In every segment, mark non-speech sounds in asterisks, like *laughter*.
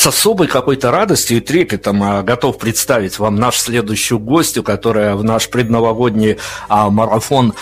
с особой какой-то радостью и трепетом готов представить вам нашу следующую гостью, которая в наш предновогодний марафон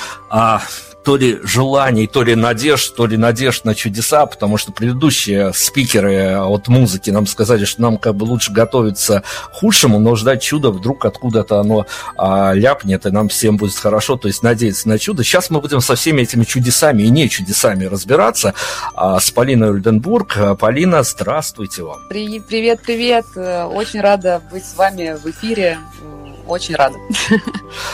то ли желаний, то ли надежд, то ли надежд на чудеса, потому что предыдущие спикеры от музыки нам сказали, что нам как бы лучше готовиться к худшему, но ждать чуда вдруг откуда-то оно а, ляпнет, и нам всем будет хорошо, то есть надеяться на чудо. Сейчас мы будем со всеми этими чудесами и не чудесами разбираться а, с Полиной Ульденбург. Полина, здравствуйте вам. Привет, привет. Очень рада быть с вами в эфире очень рада.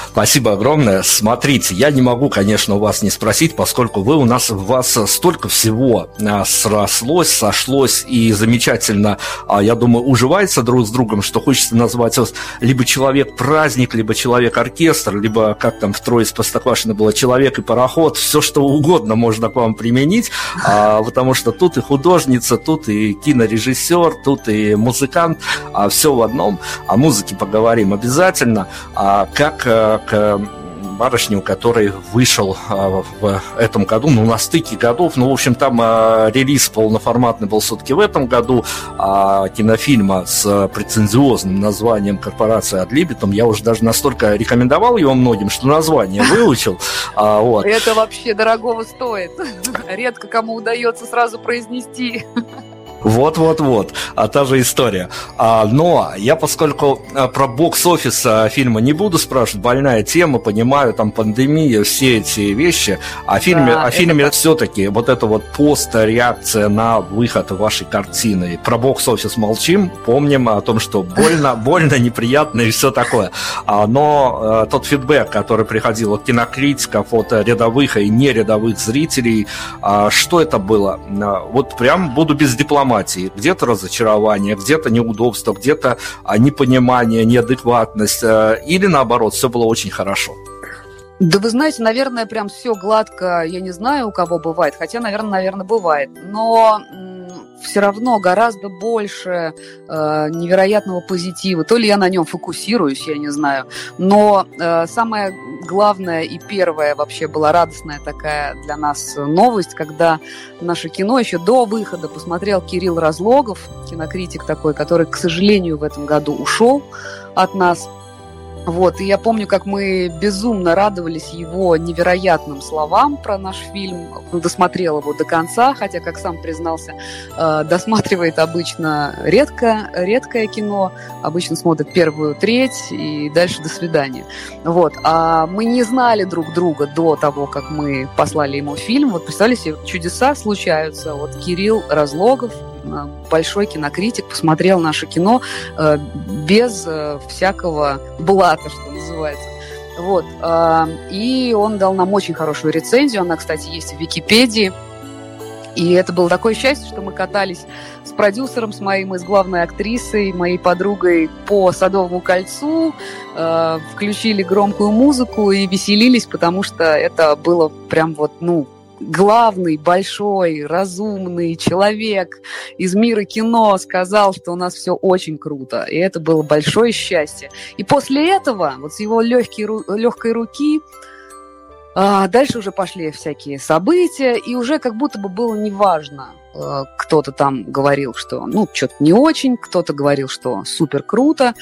Спасибо огромное. Смотрите, я не могу, конечно, у вас не спросить, поскольку вы у нас, у вас столько всего а, срослось, сошлось и замечательно, а, я думаю, уживается друг с другом, что хочется назвать вас либо человек-праздник, либо человек-оркестр, либо, как там в Трое из Простоквашино было, человек и пароход, все что угодно можно к вам применить, а, потому что тут и художница, тут и кинорежиссер, тут и музыкант, все в одном. О музыке поговорим обязательно замечательно, а как э, к барышне, у которой вышел а, в этом году, ну, на стыке годов, ну, в общем, там а, релиз полноформатный был все-таки в этом году, а кинофильма с претензиозным названием «Корпорация от Либетом», я уже даже настолько рекомендовал его многим, что название *laughs* выучил. А, вот. Это вообще дорогого стоит. *laughs* Редко кому удается сразу произнести. Вот-вот-вот, а та же история. А, но я, поскольку а, про бокс-офис а, фильма не буду спрашивать, больная тема, понимаю, там пандемия, все эти вещи, о фильме, да, о фильме это... все-таки вот это вот пост-реакция на выход вашей картины. Про бокс-офис молчим, помним о том, что больно, *laughs* больно, неприятно и все такое. А, но а, тот фидбэк, который приходил от кинокритиков, от рядовых и нерядовых зрителей, а, что это было? А, вот прям буду без дипломатии дипломатии. Где-то разочарование, где-то неудобство, где-то а, непонимание, неадекватность. Э, или наоборот, все было очень хорошо. Да вы знаете, наверное, прям все гладко, я не знаю, у кого бывает, хотя, наверное, наверное, бывает. Но все равно гораздо больше э, невероятного позитива. То ли я на нем фокусируюсь, я не знаю. Но э, самое главное и первое вообще была радостная такая для нас новость, когда наше кино еще до выхода посмотрел Кирилл Разлогов, кинокритик такой, который, к сожалению, в этом году ушел от нас. Вот, и я помню, как мы безумно радовались его невероятным словам про наш фильм. Он досмотрел его до конца, хотя, как сам признался, э, досматривает обычно редко, редкое кино, обычно смотрит первую треть и дальше до свидания. Вот, а мы не знали друг друга до того, как мы послали ему фильм. Вот, представляете, чудеса случаются. Вот Кирилл Разлогов, большой кинокритик, посмотрел наше кино э, без э, всякого блата, что называется. Вот. И он дал нам очень хорошую рецензию. Она, кстати, есть в Википедии. И это было такое счастье, что мы катались с продюсером, с моим и с главной актрисой, моей подругой по Садовому кольцу, э, включили громкую музыку и веселились, потому что это было прям вот, ну, главный, большой, разумный человек из мира кино сказал, что у нас все очень круто. И это было большое счастье. И после этого, вот с его легкой, легкой руки, а, дальше уже пошли всякие события, и уже как будто бы было неважно, а, кто-то там говорил, что ну, что-то не очень, кто-то говорил, что супер круто.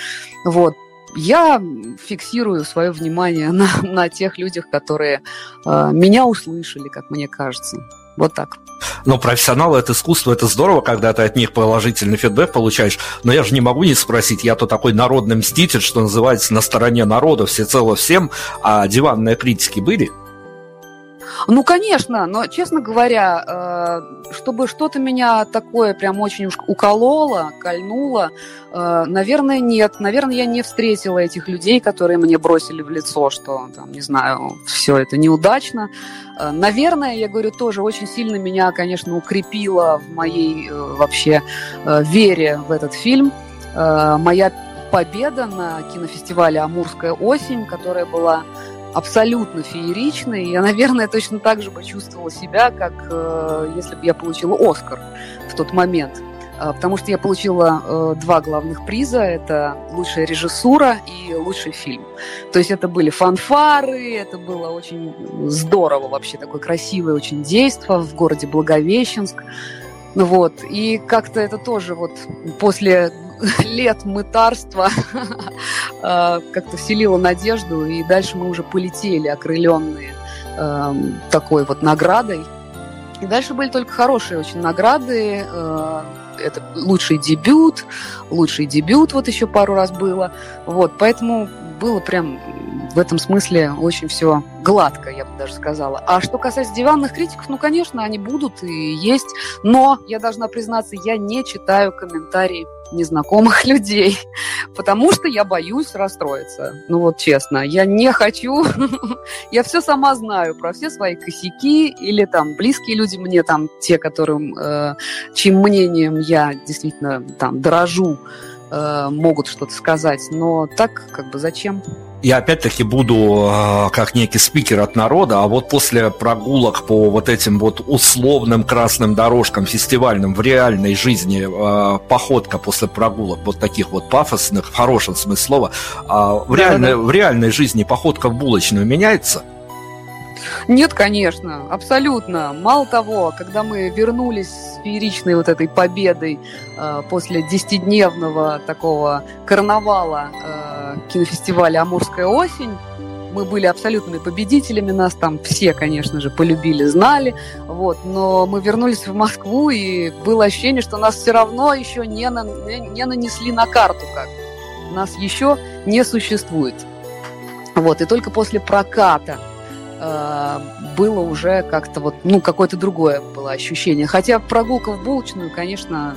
Вот я фиксирую свое внимание на, *laughs* на тех людях, которые э, меня услышали, как мне кажется. Вот так. Но профессионалы это искусство, это здорово, когда ты от них положительный фидбэк получаешь. Но я же не могу не спросить, я то такой народный мститель, что называется, на стороне народа, всецело всем, а диванные критики были? Ну, конечно, но, честно говоря, э, чтобы что-то меня такое прям очень уж укололо, кольнуло, э, наверное, нет. Наверное, я не встретила этих людей, которые мне бросили в лицо, что, там, не знаю, все это неудачно. Э, наверное, я говорю, тоже очень сильно меня, конечно, укрепило в моей вообще вере в этот фильм. Моя победа на кинофестивале «Амурская осень», которая была абсолютно фееричный. Я, наверное, точно так же бы себя, как э, если бы я получила Оскар в тот момент. Э, потому что я получила э, два главных приза. Это лучшая режиссура и лучший фильм. То есть это были фанфары, это было очень здорово вообще, такое красивое очень действо в городе Благовещенск. Вот. И как-то это тоже вот после *laughs* лет мытарства *laughs* э, как-то вселило надежду, и дальше мы уже полетели, окрыленные эм, такой вот наградой. И дальше были только хорошие очень награды. Э, это лучший дебют, лучший дебют вот еще пару раз было. Вот, поэтому было прям в этом смысле очень все гладко, я бы даже сказала. А что касается диванных критиков, ну, конечно, они будут и есть, но я должна признаться, я не читаю комментарии незнакомых *laughs* людей, потому что я боюсь расстроиться. Ну вот честно, я не хочу, *laughs* я все сама знаю про все свои косяки или там близкие люди мне там те, которым э, чьим мнением я действительно там дорожу, э, могут что-то сказать, но так как бы зачем? я опять-таки буду э, как некий спикер от народа, а вот после прогулок по вот этим вот условным красным дорожкам фестивальным в реальной жизни, э, походка после прогулок вот таких вот пафосных, в хорошем смысле слова, а в, да, реальной, да. в реальной жизни походка в булочную меняется? Нет, конечно, абсолютно. Мало того, когда мы вернулись с фееричной вот этой победой э, после десятидневного такого карнавала э, кинофестиваля «Амурская осень», мы были абсолютными победителями, нас там все, конечно же, полюбили, знали, вот, но мы вернулись в Москву, и было ощущение, что нас все равно еще не, на, не нанесли на карту как нас еще не существует. Вот, и только после проката было уже как-то вот, ну, какое-то другое было ощущение. Хотя прогулка в булочную, конечно,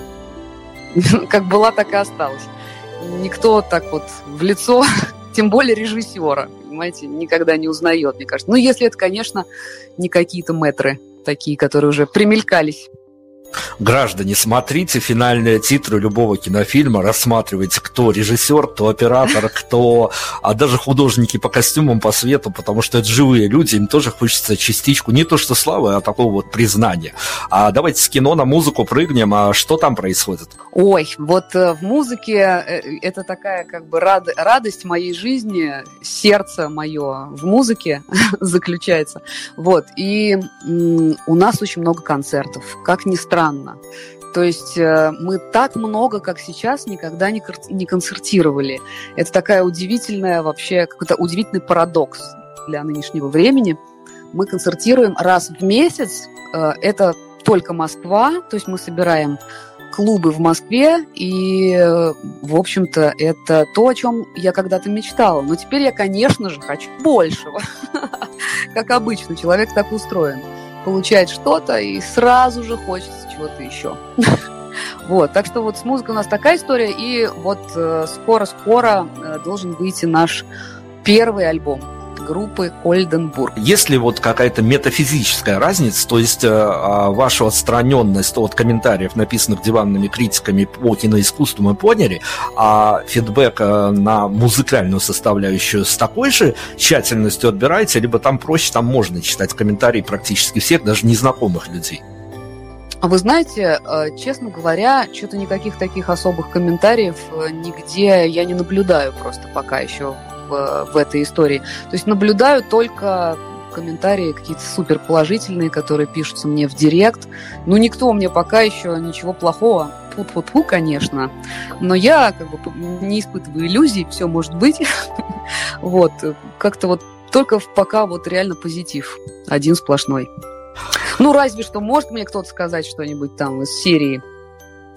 *laughs* как была, так и осталась. Никто так вот в лицо, *laughs* тем более режиссера, понимаете, никогда не узнает, мне кажется. Ну, если это, конечно, не какие-то метры такие, которые уже примелькались Граждане, смотрите финальные титры любого кинофильма, рассматривайте, кто режиссер, кто оператор, *laughs* кто, а даже художники по костюмам, по свету, потому что это живые люди, им тоже хочется частичку, не то что славы, а такого вот признания. А давайте с кино на музыку прыгнем, а что там происходит? Ой, вот э, в музыке э, это такая как бы рад, радость моей жизни, сердце мое в музыке *laughs* заключается. Вот, и у нас очень много концертов, как ни странно странно. То есть э, мы так много, как сейчас, никогда не, концертировали. Это такая удивительная вообще, какой-то удивительный парадокс для нынешнего времени. Мы концертируем раз в месяц. Э, это только Москва, то есть мы собираем клубы в Москве, и, в общем-то, это то, о чем я когда-то мечтала. Но теперь я, конечно же, хочу большего. *laughs* Как обычно, человек так устроен. Получает что-то, и сразу же хочется чего-то еще. *laughs* Вот, так что вот с музыкой у нас такая история, и вот э, скоро-скоро э, должен выйти наш первый альбом группы Ольденбург. Есть ли вот какая-то метафизическая разница, то есть э, а, вашу отстраненность от комментариев, написанных диванными критиками по киноискусству мы поняли, а фидбэк на музыкальную составляющую с такой же тщательностью отбираете, либо там проще, там можно читать комментарии практически всех, даже незнакомых людей? А вы знаете, э, честно говоря, что-то никаких таких особых комментариев э, нигде я не наблюдаю просто пока еще в, в этой истории. То есть наблюдаю только комментарии какие-то супер положительные, которые пишутся мне в директ. Ну, никто мне пока еще ничего плохого Фу-фу-фу, конечно. Но я как бы не испытываю иллюзий, все может быть. *laughs* Вот, как-то вот только пока вот реально позитив. Один сплошной. Ну, разве что может мне кто-то сказать что-нибудь там из серии.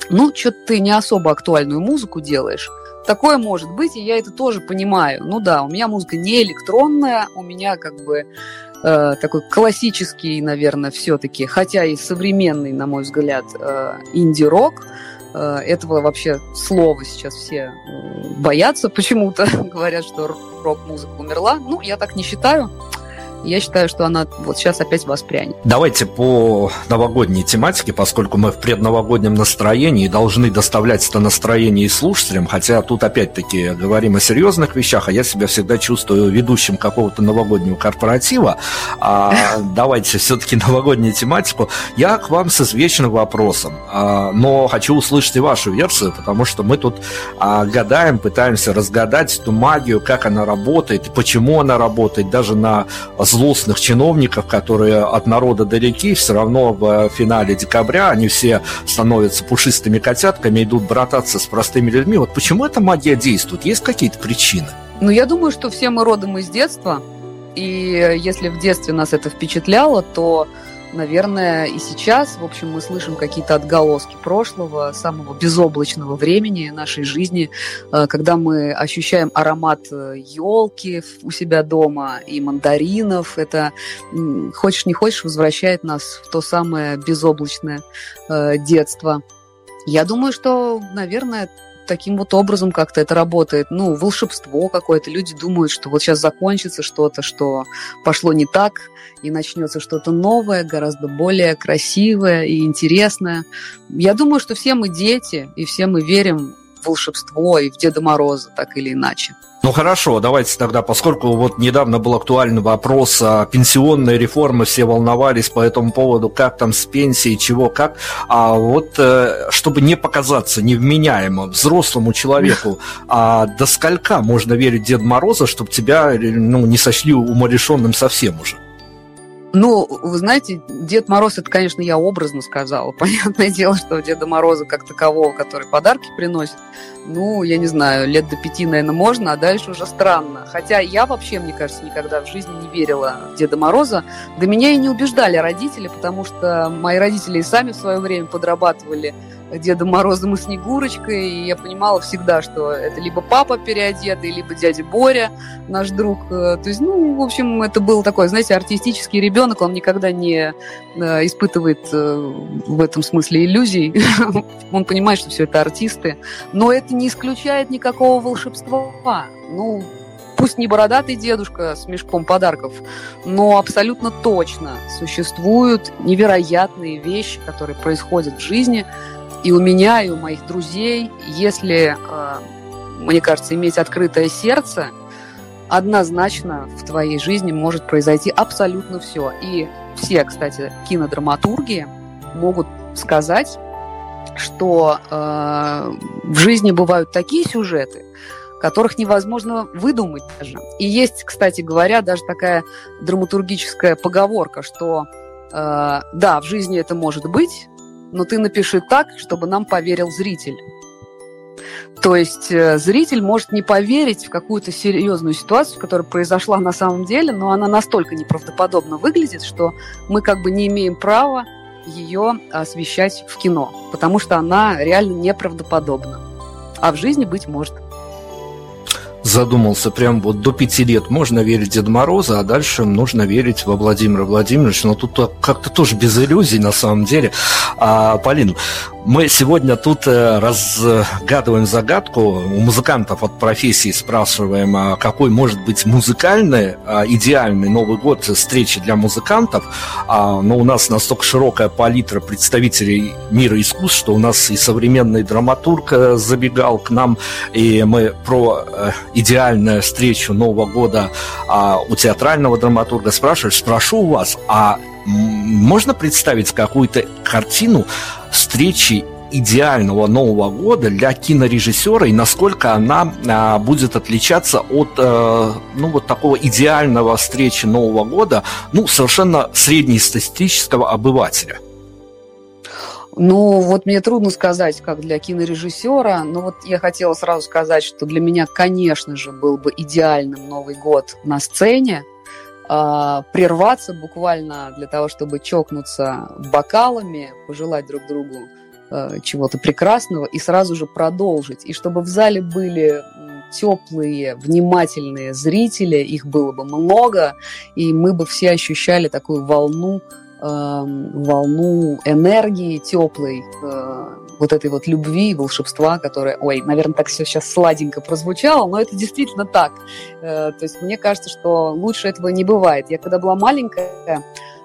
Ну, что-то ты не особо актуальную музыку делаешь. Такое может быть, и я это тоже понимаю. Ну да, у меня музыка не электронная, у меня как бы э, такой классический, наверное, все-таки, хотя и современный, на мой взгляд, э, инди-рок. Э, этого вообще слова сейчас все э, боятся почему-то, *laughs* говорят, что рок-музыка умерла. Ну, я так не считаю. Я считаю, что она вот сейчас опять воспрянет. Давайте по новогодней тематике, поскольку мы в предновогоднем настроении и должны доставлять это настроение и слушателям, хотя тут опять-таки говорим о серьезных вещах, а я себя всегда чувствую ведущим какого-то новогоднего корпоратива. А, *laughs* давайте все-таки новогоднюю тематику. Я к вам с извечным вопросом, а, но хочу услышать и вашу версию, потому что мы тут а, гадаем, пытаемся разгадать эту магию, как она работает, почему она работает, даже на злостных чиновников, которые от народа далеки, все равно в финале декабря они все становятся пушистыми котятками, идут брататься с простыми людьми. Вот почему эта магия действует? Есть какие-то причины? Ну, я думаю, что все мы родом из детства, и если в детстве нас это впечатляло, то наверное, и сейчас, в общем, мы слышим какие-то отголоски прошлого, самого безоблачного времени нашей жизни, э, когда мы ощущаем аромат елки э, у себя дома и мандаринов. Это, хочешь не хочешь, возвращает нас в то самое безоблачное э, детство. Я думаю, что, наверное, таким вот образом как-то это работает. Ну, волшебство какое-то. Люди думают, что вот сейчас закончится что-то, что пошло не так, и начнется что-то новое, гораздо более красивое и интересное. Я думаю, что все мы дети, и все мы верим волшебство и в Деда Мороза, так или иначе. Ну хорошо, давайте тогда, поскольку вот недавно был актуальный вопрос о пенсионной реформе, все волновались по этому поводу, как там с пенсией, чего, как, а вот э, чтобы не показаться невменяемым взрослому человеку, *laughs* а до сколька можно верить Деду Мороза, чтобы тебя ну, не сочли умалишенным совсем уже? Ну, вы знаете, Дед Мороз, это, конечно, я образно сказала. *laughs* Понятное дело, что Деда Мороза как такового, который подарки приносит, ну, я не знаю, лет до пяти, наверное, можно, а дальше уже странно. Хотя я вообще, мне кажется, никогда в жизни не верила в Деда Мороза. До меня и не убеждали родители, потому что мои родители и сами в свое время подрабатывали Дедом Морозом и Снегурочкой, и я понимала всегда, что это либо папа переодетый, либо дядя Боря, наш друг. Э, то есть, ну, в общем, это был такой, знаете, артистический ребенок, он никогда не э, испытывает э, в этом смысле иллюзий. *laughs* Он понимает, что все это артисты. Но это не исключает никакого волшебства. Ну, пусть не бородатый дедушка с мешком подарков, но абсолютно точно существуют невероятные вещи, которые происходят в жизни, и у меня, и у моих друзей, если, э, мне кажется, иметь открытое сердце, однозначно в твоей жизни может произойти абсолютно все. И все, кстати, кинодраматурги могут сказать, что э, в жизни бывают такие сюжеты, которых невозможно выдумать даже. И есть, кстати говоря, даже такая драматургическая поговорка, что э, да, в жизни это может быть, но ты напиши так, чтобы нам поверил зритель. То есть э, зритель может не поверить в какую-то серьезную ситуацию, которая произошла на самом деле, но она настолько неправдоподобно выглядит, что мы как бы не имеем права ее освещать в кино, потому что она реально неправдоподобна. А в жизни быть может задумался прям вот до пяти лет можно верить Деда Мороза, а дальше нужно верить во Владимира Владимировича. Но тут как-то тоже без иллюзий на самом деле. А, Полин, мы сегодня тут э, разгадываем загадку. У музыкантов от профессии спрашиваем, а какой может быть музыкальный, а, идеальный Новый год встречи для музыкантов. А, но у нас настолько широкая палитра представителей мира искусств, что у нас и современный драматург э, забегал к нам, и мы про э, идеальную встречу Нового года у театрального драматурга спрашивали. Спрошу у вас, а можно представить какую-то картину встречи идеального Нового года для кинорежиссера и насколько она а, будет отличаться от а, ну вот такого идеального встречи Нового года ну совершенно среднестатистического обывателя. Ну, вот мне трудно сказать, как для кинорежиссера, но вот я хотела сразу сказать, что для меня, конечно же, был бы идеальным Новый год на сцене, э, прерваться буквально для того, чтобы чокнуться бокалами, пожелать друг другу э, чего-то прекрасного и сразу же продолжить. И чтобы в зале были теплые, внимательные зрители, их было бы много, и мы бы все ощущали такую волну волну энергии теплой, э, вот этой вот любви волшебства, которое, ой, наверное, так все сейчас сладенько прозвучало, но это действительно так. Э, то есть мне кажется, что лучше этого не бывает. Я когда была маленькая,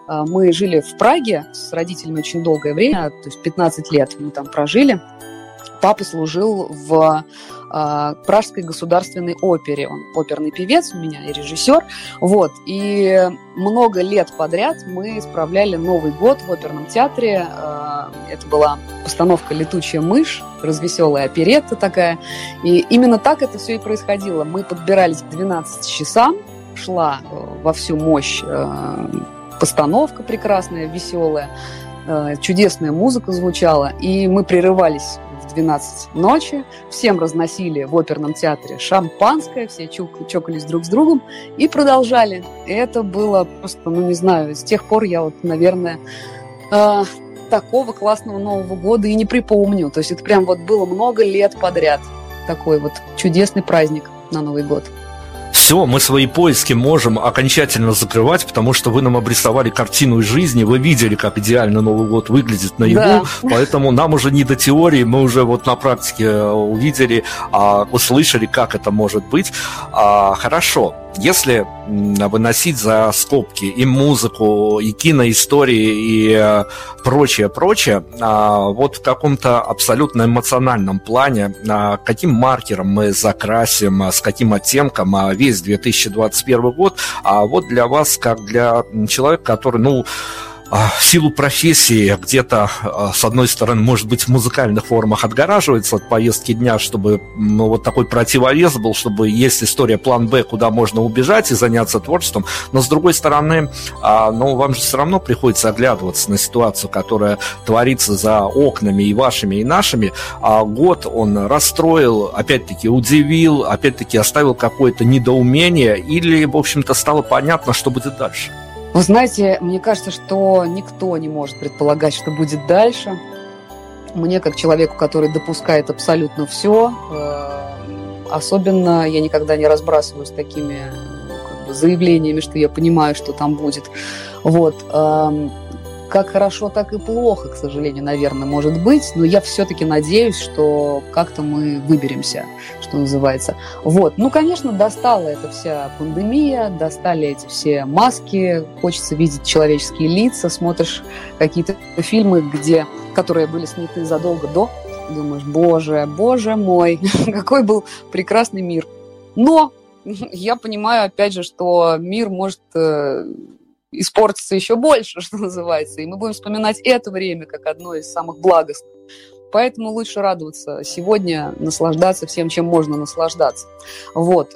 э, мы жили в Праге с родителями очень долгое время, то есть 15 лет мы там прожили. Папа служил в Пражской государственной опере. Он оперный певец у меня и режиссер. Вот. И много лет подряд мы справляли Новый год в оперном театре. Э, это была постановка «Летучая мышь», развеселая оперетта такая. И именно так это все и происходило. Мы подбирались к 12 часам, шла во всю мощь постановка прекрасная, веселая, чудесная музыка звучала, и мы прерывались 12 ночи, всем разносили в оперном театре шампанское, все чокались друг с другом и продолжали. И это было просто, ну не знаю, с тех пор я вот, наверное, э, такого классного Нового года и не припомню. То есть это прям вот было много лет подряд. Такой вот чудесный праздник на Новый год все, мы свои поиски можем окончательно закрывать, потому что вы нам обрисовали картину из жизни, вы видели, как идеально Новый год выглядит на да. поэтому нам уже не до теории, мы уже вот на практике увидели, а, услышали, как это может быть. А, хорошо, если выносить за скобки и музыку, и киноистории, и э, прочее, прочее, а, вот в каком-то абсолютно эмоциональном плане, а, каким маркером мы закрасим, а, с каким оттенком весь 2021 год, а вот для вас, как для человека, который, ну, в силу профессии где-то, а, с одной стороны, может быть, в музыкальных формах отгораживается от повестки дня, чтобы ну, вот такой противовес был, чтобы есть история план Б, куда можно убежать и заняться творчеством, но с другой стороны, а, ну, вам же все равно приходится оглядываться на ситуацию, которая творится за окнами и вашими, и нашими, а год он расстроил, опять-таки удивил, опять-таки оставил какое-то недоумение или, в общем-то, стало понятно, что будет дальше? Вы знаете, мне кажется, что никто не может предполагать, что будет дальше. Мне, как человеку, который допускает абсолютно все, э, особенно я никогда не разбрасываюсь такими как бы, заявлениями, что я понимаю, что там будет. Вот. Как хорошо, так и плохо, к сожалению, наверное, может быть, но я все-таки надеюсь, что как-то мы выберемся, что называется. Вот, ну, конечно, достала эта вся пандемия, достали эти все маски, хочется видеть человеческие лица, смотришь какие-то фильмы, где, которые были сняты задолго до, думаешь, боже, боже мой, *laughs* какой был прекрасный мир. Но я понимаю, опять же, что мир может э, испортится еще больше, *laughs* что называется. И мы будем вспоминать это время как одно из самых благостных. Поэтому лучше радоваться сегодня, наслаждаться всем, чем можно наслаждаться. Вот.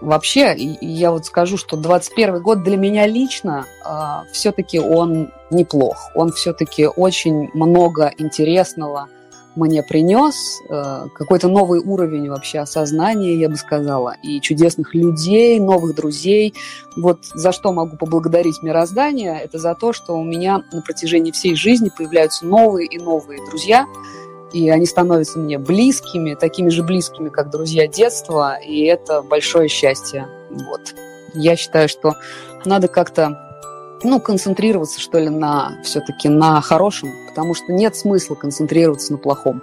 Вообще, я вот скажу, что 21 год для меня лично а, все-таки он неплох. Он все-таки очень много интересного – мне принес, э, какой-то новый уровень вообще осознания, я бы сказала, и чудесных людей, новых друзей. Вот за что могу поблагодарить мироздание, это за то, что у меня на протяжении всей жизни появляются новые и новые друзья, и они становятся мне близкими, такими же близкими, как друзья детства, и это большое счастье. Вот. Я считаю, что надо как-то ну, концентрироваться, что ли, на все-таки на хорошем, потому что нет смысла концентрироваться на плохом.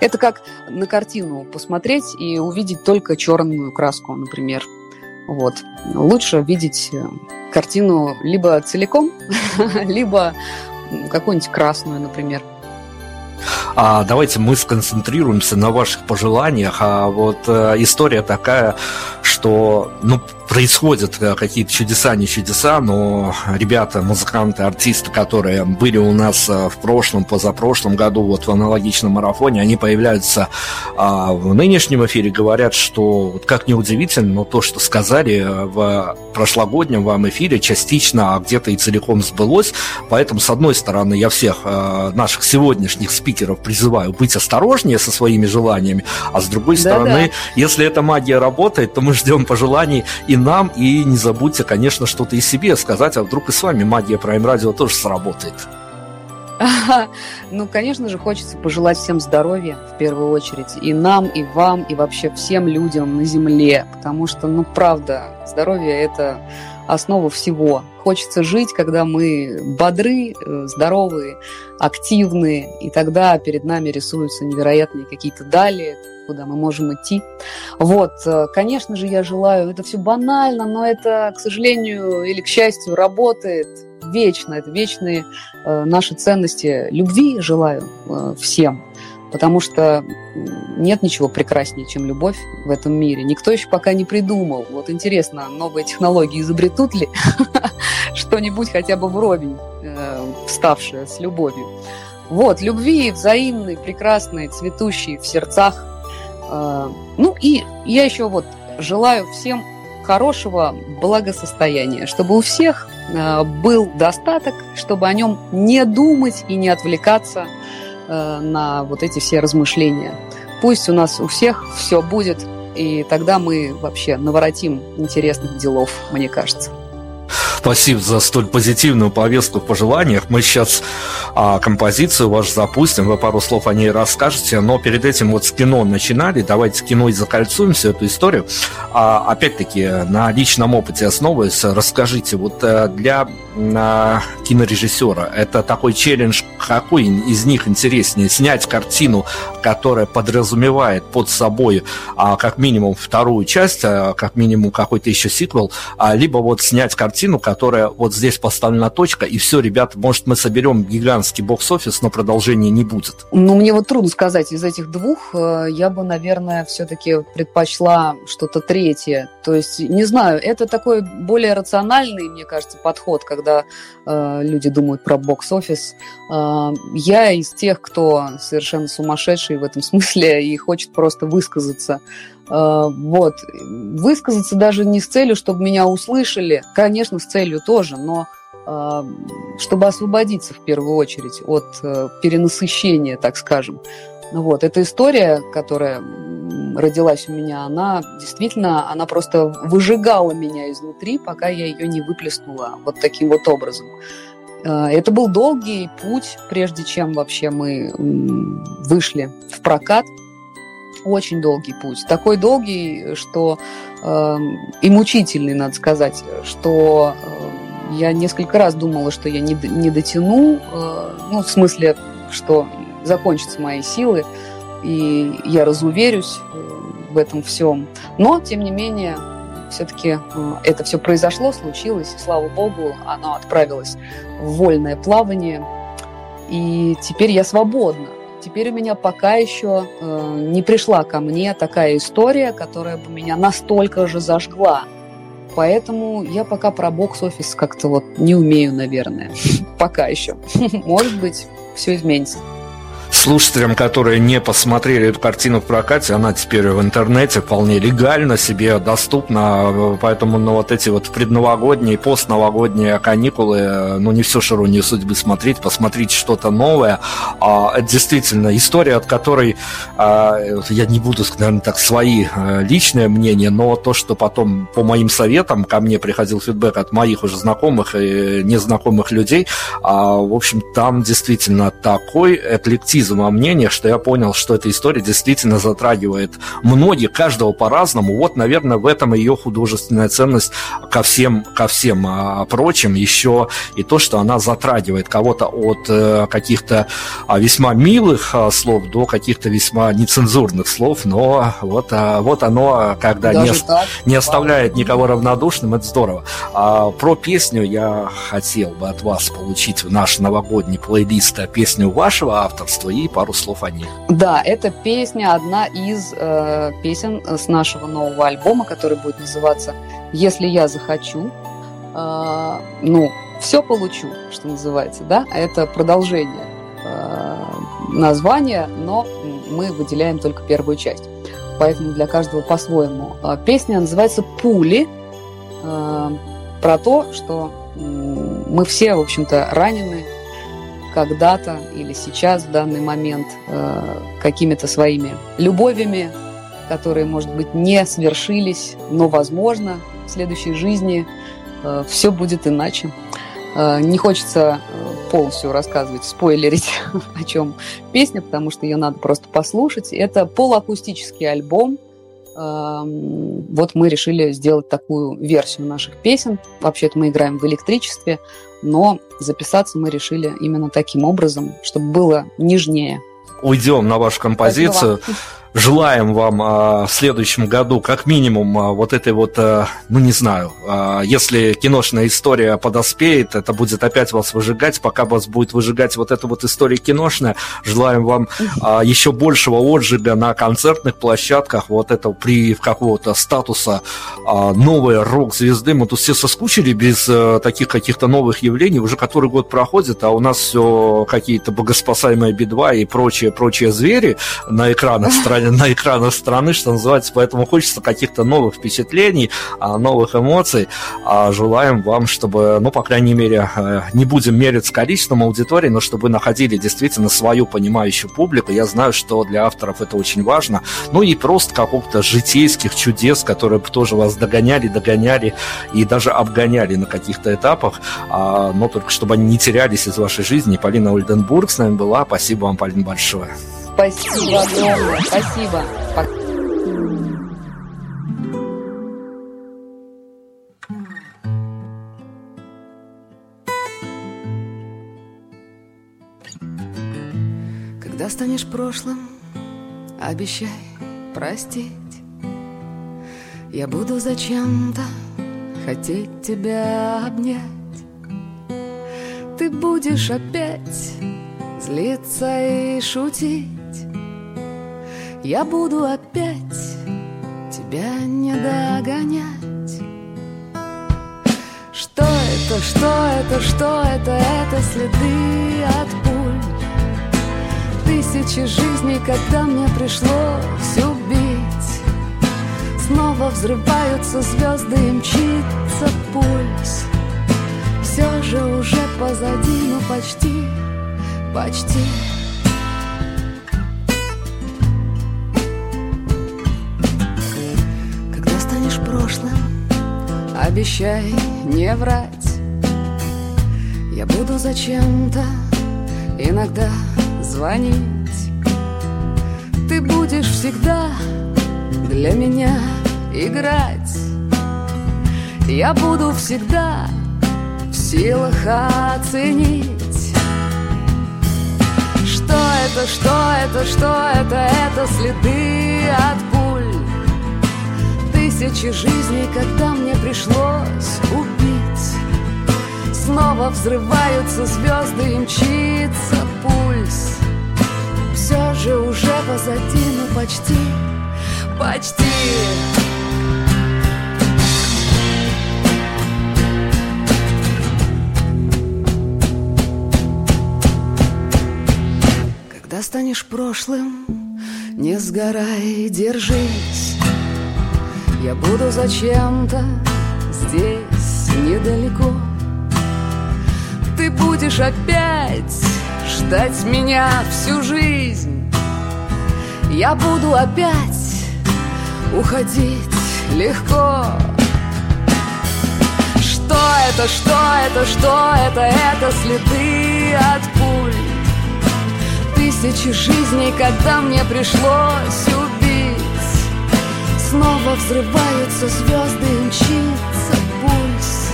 Это как на картину посмотреть и увидеть только черную краску, например. Вот. Лучше видеть э, картину либо целиком, *laughs* либо какую-нибудь красную, например. А давайте мы сконцентрируемся на ваших пожеланиях. А вот э, история такая, что ну, происходят э, какие-то чудеса, не чудеса, но ребята, музыканты, артисты, которые были у нас э, в прошлом, позапрошлом году, вот в аналогичном марафоне, они появляются а, в нынешнем эфире, говорят, что, вот как ни удивительно, но то, что сказали э, в прошлогоднем вам эфире, частично, а где-то и целиком сбылось. Поэтому, с одной стороны, я всех наших сегодняшних спикеров призываю быть осторожнее со своими желаниями, а с другой стороны, Да-да. если эта магия работает, то мы ждем пожеланий и нам, и не забудьте, конечно, что-то и себе сказать, а вдруг и с вами магия Prime Radio тоже сработает. Ну, конечно же, хочется пожелать всем здоровья в первую очередь. И нам, и вам, и вообще всем людям на Земле. Потому что, ну, правда, здоровье – это основа всего. Хочется жить, когда мы бодры, э, здоровые, активные, и тогда перед нами рисуются невероятные какие-то дали, куда мы можем идти. Вот, э, конечно же, я желаю, это все банально, но это, к сожалению или к счастью, работает вечно, это вечные э, наши ценности любви желаю всем, потому что нет ничего прекраснее, чем любовь в этом мире. Никто еще пока не придумал. Вот интересно, новые технологии изобретут ли *laughs* что-нибудь хотя бы вровень, э, вставшее с любовью. Вот, любви взаимной, прекрасной, цветущей в сердцах. Э, ну и я еще вот желаю всем хорошего благосостояния, чтобы у всех э, был достаток, чтобы о нем не думать и не отвлекаться на вот эти все размышления. Пусть у нас у всех все будет, и тогда мы вообще наворотим интересных делов, мне кажется. Спасибо за столь позитивную повестку в пожеланиях. Мы сейчас а, композицию вашу запустим, вы пару слов о ней расскажете, но перед этим вот с кино начинали, давайте с кино и закольцуем всю эту историю. А, опять-таки, на личном опыте основываясь, расскажите, вот э, для а, кинорежиссера это такой челлендж, какой из них интереснее? Снять картину, которая подразумевает под собой а, как минимум вторую часть, а, как минимум какой-то еще сиквел, а, либо вот снять картину, которая вот здесь поставлена точка, и все, ребята, может, мы соберем гигантский бокс-офис, но продолжения не будет. Ну, мне вот трудно сказать, из этих двух э, я бы, наверное, все-таки предпочла что-то третье. То есть, не знаю, это такой более рациональный, мне кажется, подход, когда э, люди думают про бокс-офис. Э, я из тех, кто совершенно сумасшедший в этом *laughs* смысле и хочет просто высказаться. Э, вот. Высказаться даже не с целью, чтобы меня услышали, конечно, с целью тоже, но э, чтобы освободиться в первую очередь от э, перенасыщения, так скажем. Вот, эта история, которая родилась у меня, она действительно, она просто выжигала меня изнутри, пока я ее не выплеснула вот таким вот образом. Это был долгий путь, прежде чем вообще мы вышли в прокат очень долгий путь. Такой долгий, что э, и мучительный, надо сказать, что э, я несколько раз думала, что я не, не дотяну, э, ну, в смысле, что закончатся мои силы, и я разуверюсь э, в этом всем. Но, тем не менее, все-таки э, это все произошло, случилось, и слава богу, оно отправилось в вольное плавание, и теперь я свободна. Теперь у меня пока еще э, не пришла ко мне такая история, которая бы меня настолько же зажгла. Поэтому я пока про бокс-офис как-то вот не умею, наверное. *laughs* Пока еще. *laughs* Может быть, все изменится слушателям, которые не посмотрели эту картину в прокате, она теперь в интернете вполне легально себе доступна, поэтому ну, вот эти вот предновогодние, постновогодние каникулы, ну не все широнию судьбы смотреть, посмотреть что-то новое. А, действительно история, от которой а, я не буду, наверное, так свои а, личные мнения, но то, что потом по моим советам ко мне приходил фидбэк от моих уже знакомых и незнакомых людей, а, в общем, там действительно такой эклектизм во мнениях, что я понял, что эта история действительно затрагивает многих, каждого по-разному. Вот, наверное, в этом ее художественная ценность ко всем, ко всем а, прочим. Еще и то, что она затрагивает кого-то от э, каких-то а, весьма милых а, слов до каких-то весьма нецензурных слов. Но вот, а, вот оно, когда не, так, не оставляет никого равнодушным, это здорово. А, про песню я хотел бы от вас получить в наш новогодний плейлист песню вашего авторства и пару слов о ней. Да, эта песня одна из э, песен с нашего нового альбома, который будет называться «Если я захочу». Э, ну, все получу, что называется, да? Это продолжение э, названия, но мы выделяем только первую часть. Поэтому для каждого по-своему. Э, песня называется «Пули», э, про то, что мы все, в общем-то, ранены когда-то или сейчас в данный момент э, какими-то своими любовями, которые, может быть, не свершились, но, возможно, в следующей жизни э, все будет иначе. Э, не хочется полностью рассказывать, спойлерить, *laughs* о чем песня, потому что ее надо просто послушать. Это полуакустический альбом. Э, вот мы решили сделать такую версию наших песен. Вообще-то мы играем в электричестве, но записаться мы решили именно таким образом, чтобы было нежнее. Уйдем на вашу композицию. Спасибо. Желаем вам а, в следующем году как минимум а, вот этой вот, а, ну не знаю, а, если киношная история подоспеет, это будет опять вас выжигать, пока вас будет выжигать вот эта вот история киношная. Желаем вам а, еще большего отжига на концертных площадках, вот этого при какого-то статуса а, новой рок-звезды. Мы тут все соскучили без а, таких каких-то новых явлений, уже который год проходит, а у нас все какие-то богоспасаемые Би-2 и прочие, прочие звери на экранах страны *laughs* на экранах страны, что называется, поэтому хочется каких-то новых впечатлений, а, новых эмоций. А, желаем вам, чтобы, ну, по крайней мере, э, не будем мериться количеством аудитории, но чтобы вы находили действительно свою понимающую публику. Я знаю, что для авторов это очень важно. Ну и просто какого-то житейских чудес, которые бы тоже вас догоняли, догоняли и даже обгоняли на каких-то этапах, а, но только чтобы они не терялись из вашей жизни. Полина Ольденбург с нами была. Спасибо вам, Полина, большое. Спасибо огромное. Спасибо. Когда станешь прошлым, обещай простить. Я буду зачем-то хотеть тебя обнять. Ты будешь опять злиться и шутить. Я буду опять тебя не догонять. Что это, что это, что это, это следы от пуль. Тысячи жизней, когда мне пришлось убить. Снова взрываются звезды и мчится пульс. Все же уже позади, ну почти, почти. Обещай не врать. Я буду зачем-то иногда звонить. Ты будешь всегда для меня играть. Я буду всегда в силах оценить. Что это, что это, что это, это следы от тысячи жизней, когда мне пришлось убить. Снова взрываются звезды и мчится пульс. Все же уже позади, ну почти, почти. Когда станешь прошлым, не сгорай, держись я буду зачем-то здесь недалеко. Ты будешь опять ждать меня всю жизнь. Я буду опять уходить легко. Что это, что это, что это, это следы от пуль. Тысячи жизней, когда мне пришлось убить Снова взрываются звезды мчится пульс.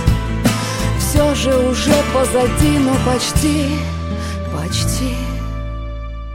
Все же уже позади, но почти